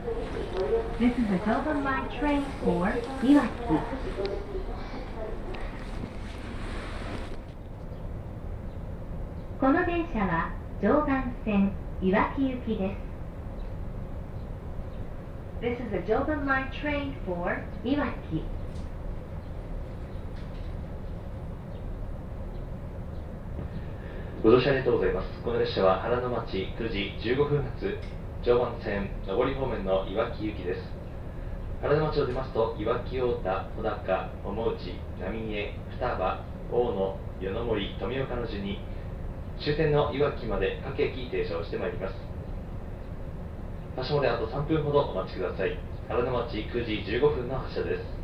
This is a Joban Line train for いわき。この電車は常磐線いわき行きです。This is a Joban Line train for いわき。ご乗車ありがとうございます。この列車は原の町9時15分発常磐線上り方面のいわき行きです。原の町を出ますと、いわき太田、穂高、桃内、浪江、双葉、大野、与野森、富岡の順に終点のいわきまで各駅停車をしてまいります。発車まであと3分ほどお待ちください。原の町9時15分の発車です。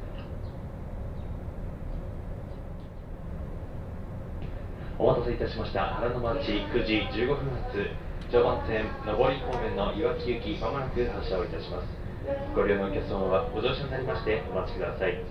お待たせいたしました原の町9時15分発常磐線上り方面のいわき行きまもなく発車をいたします。ご利用のお客様はご乗車になりましてお待ちください。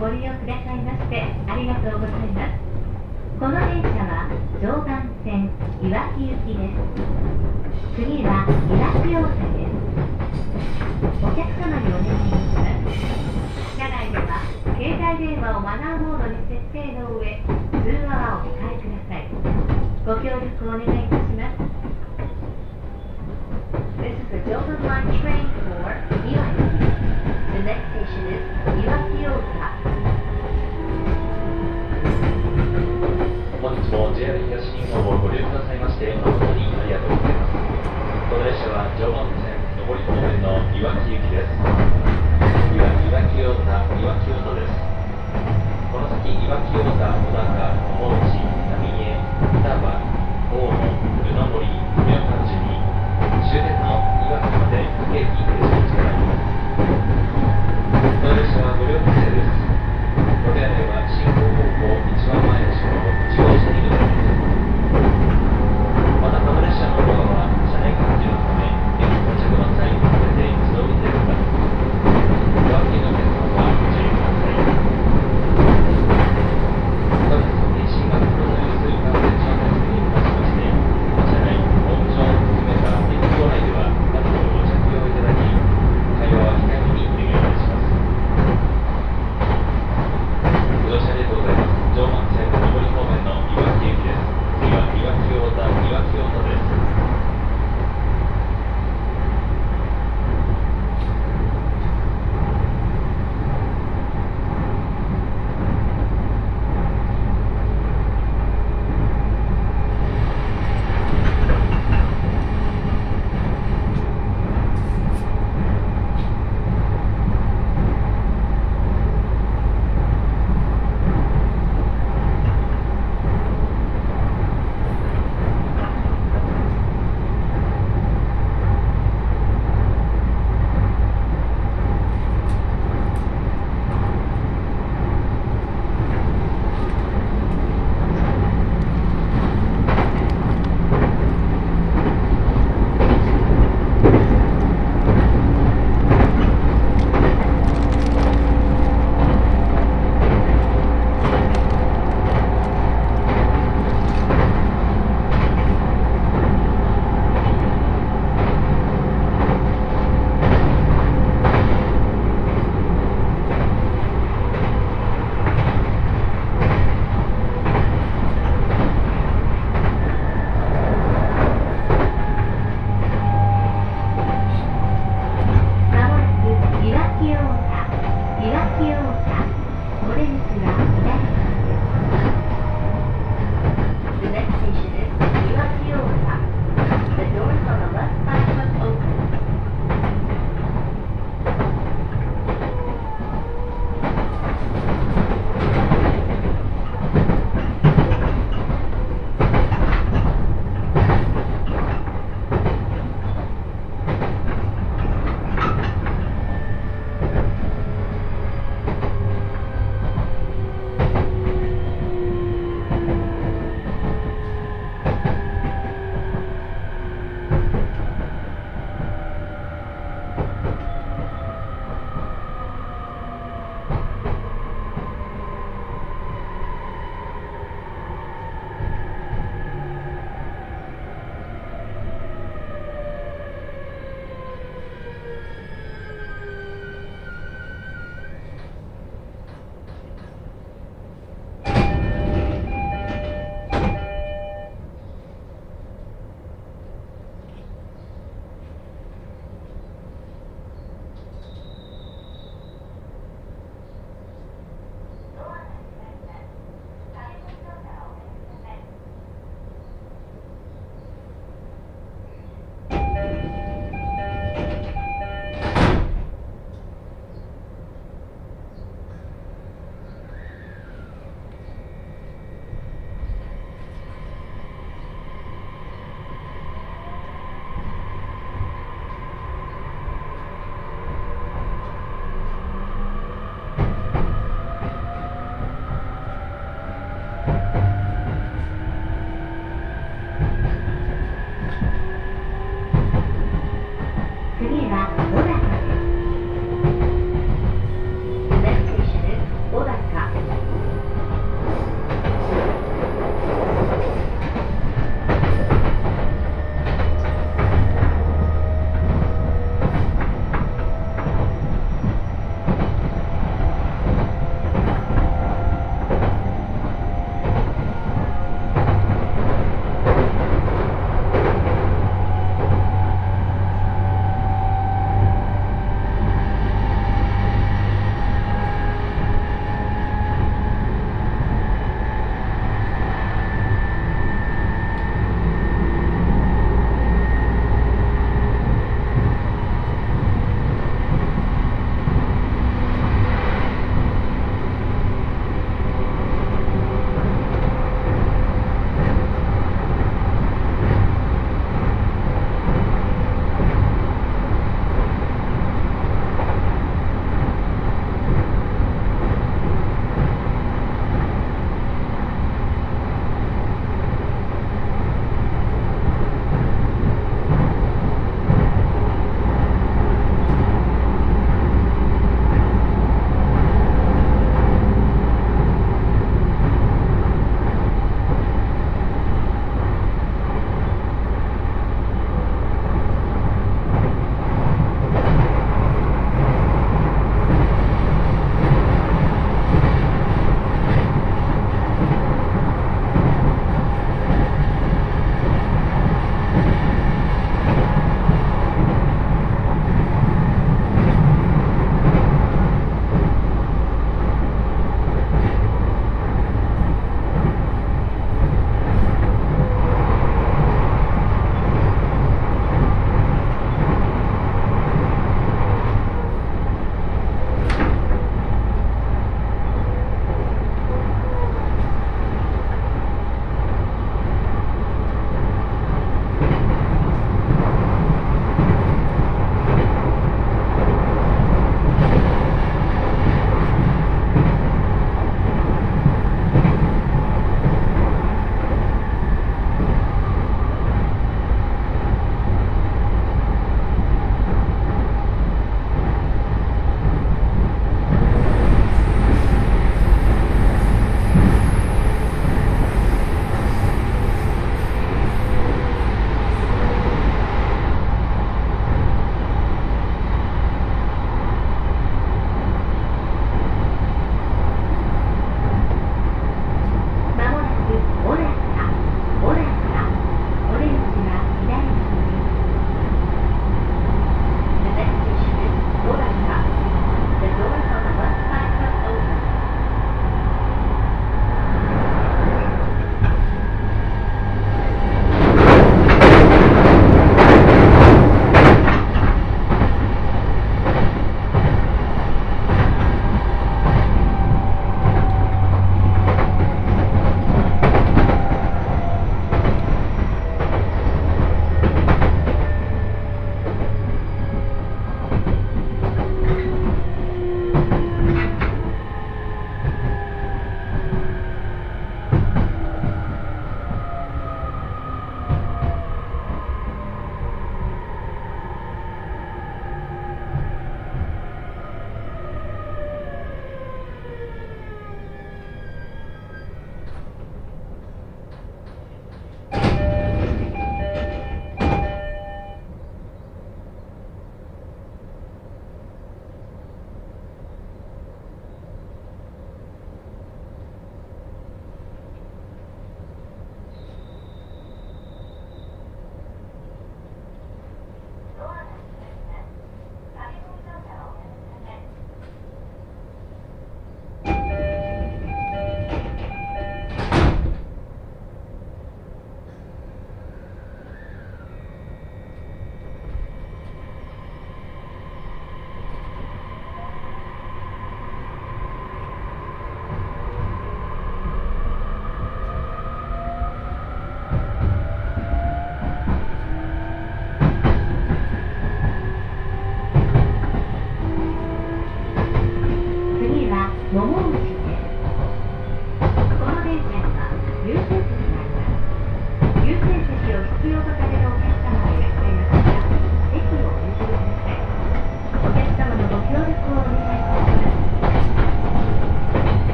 をご利用くださいましてありがとうございます。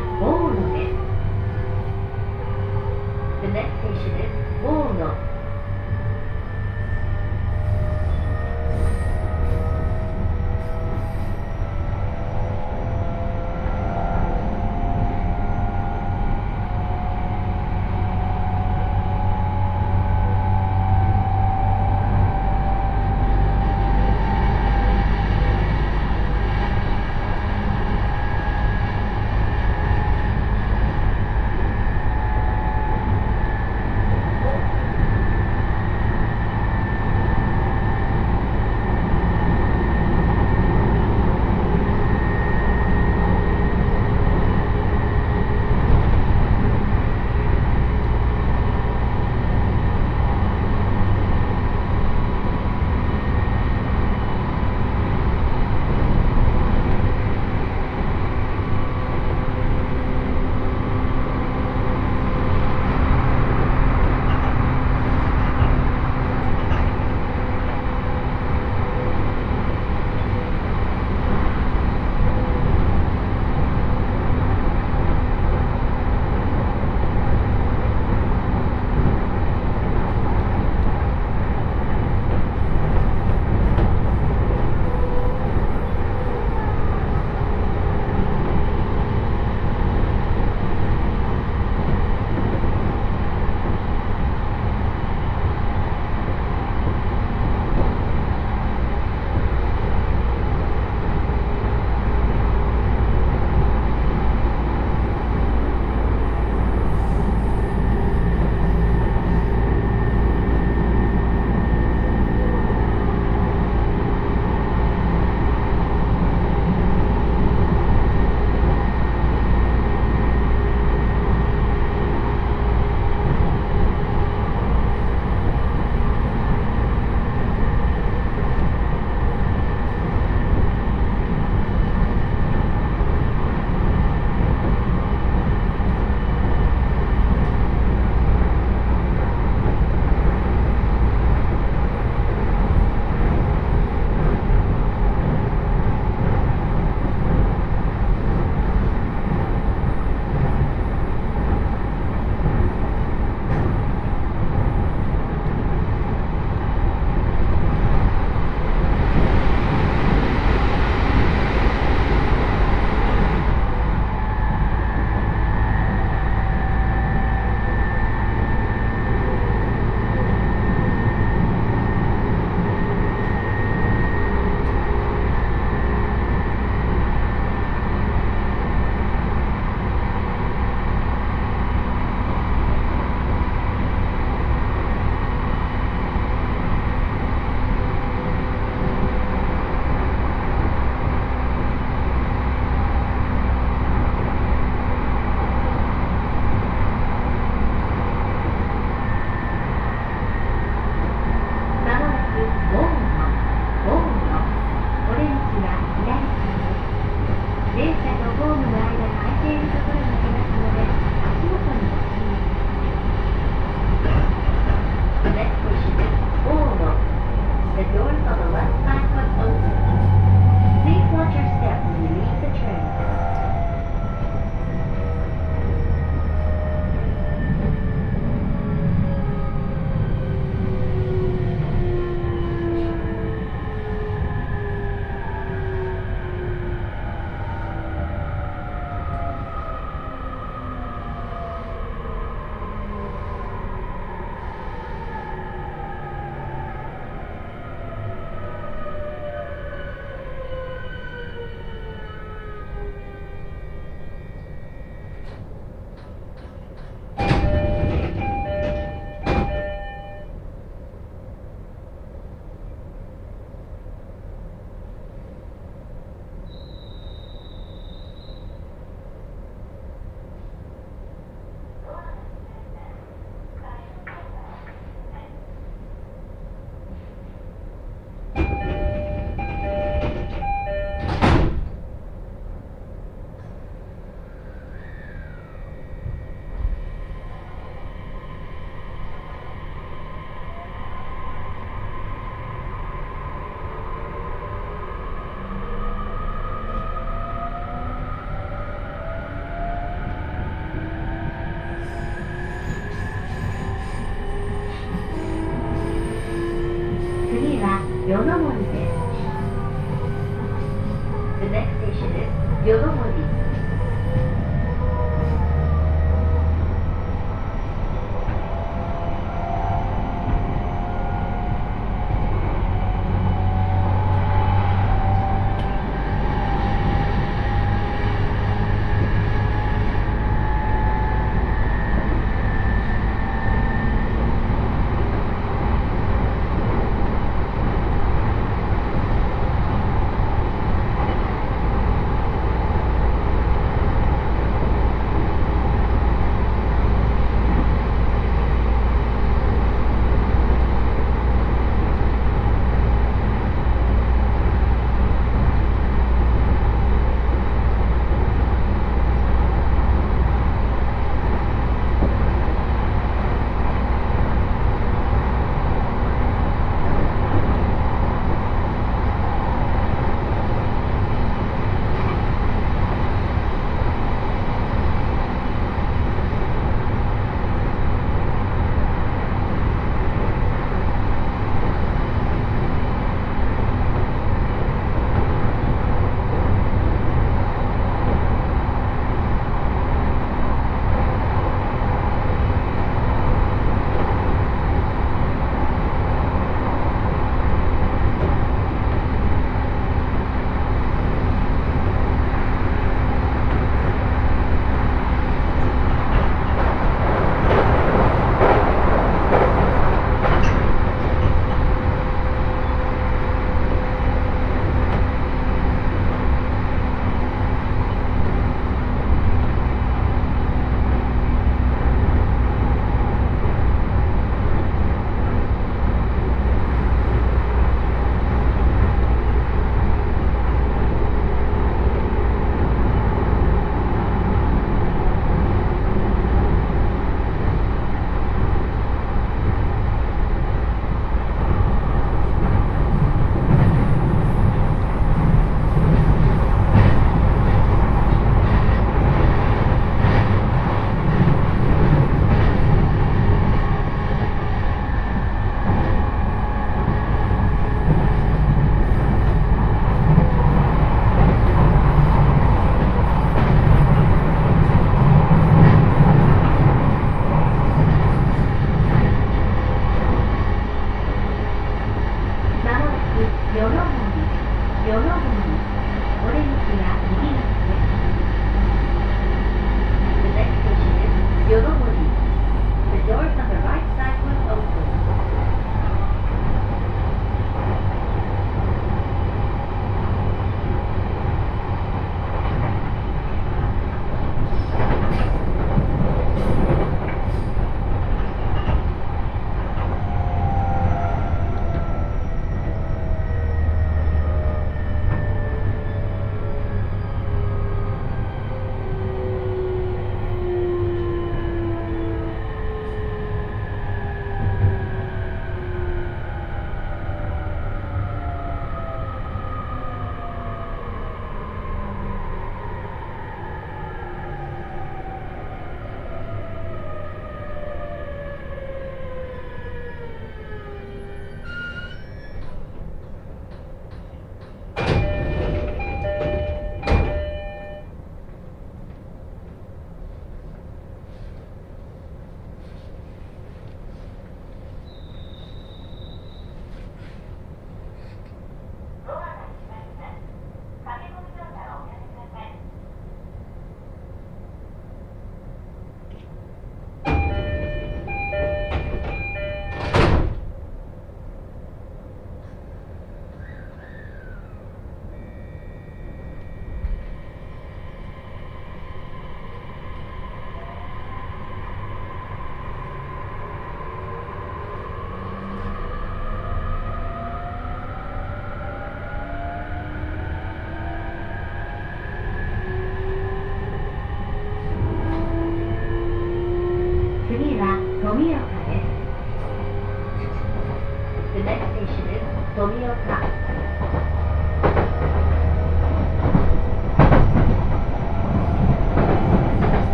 次は大野です。The next station is 大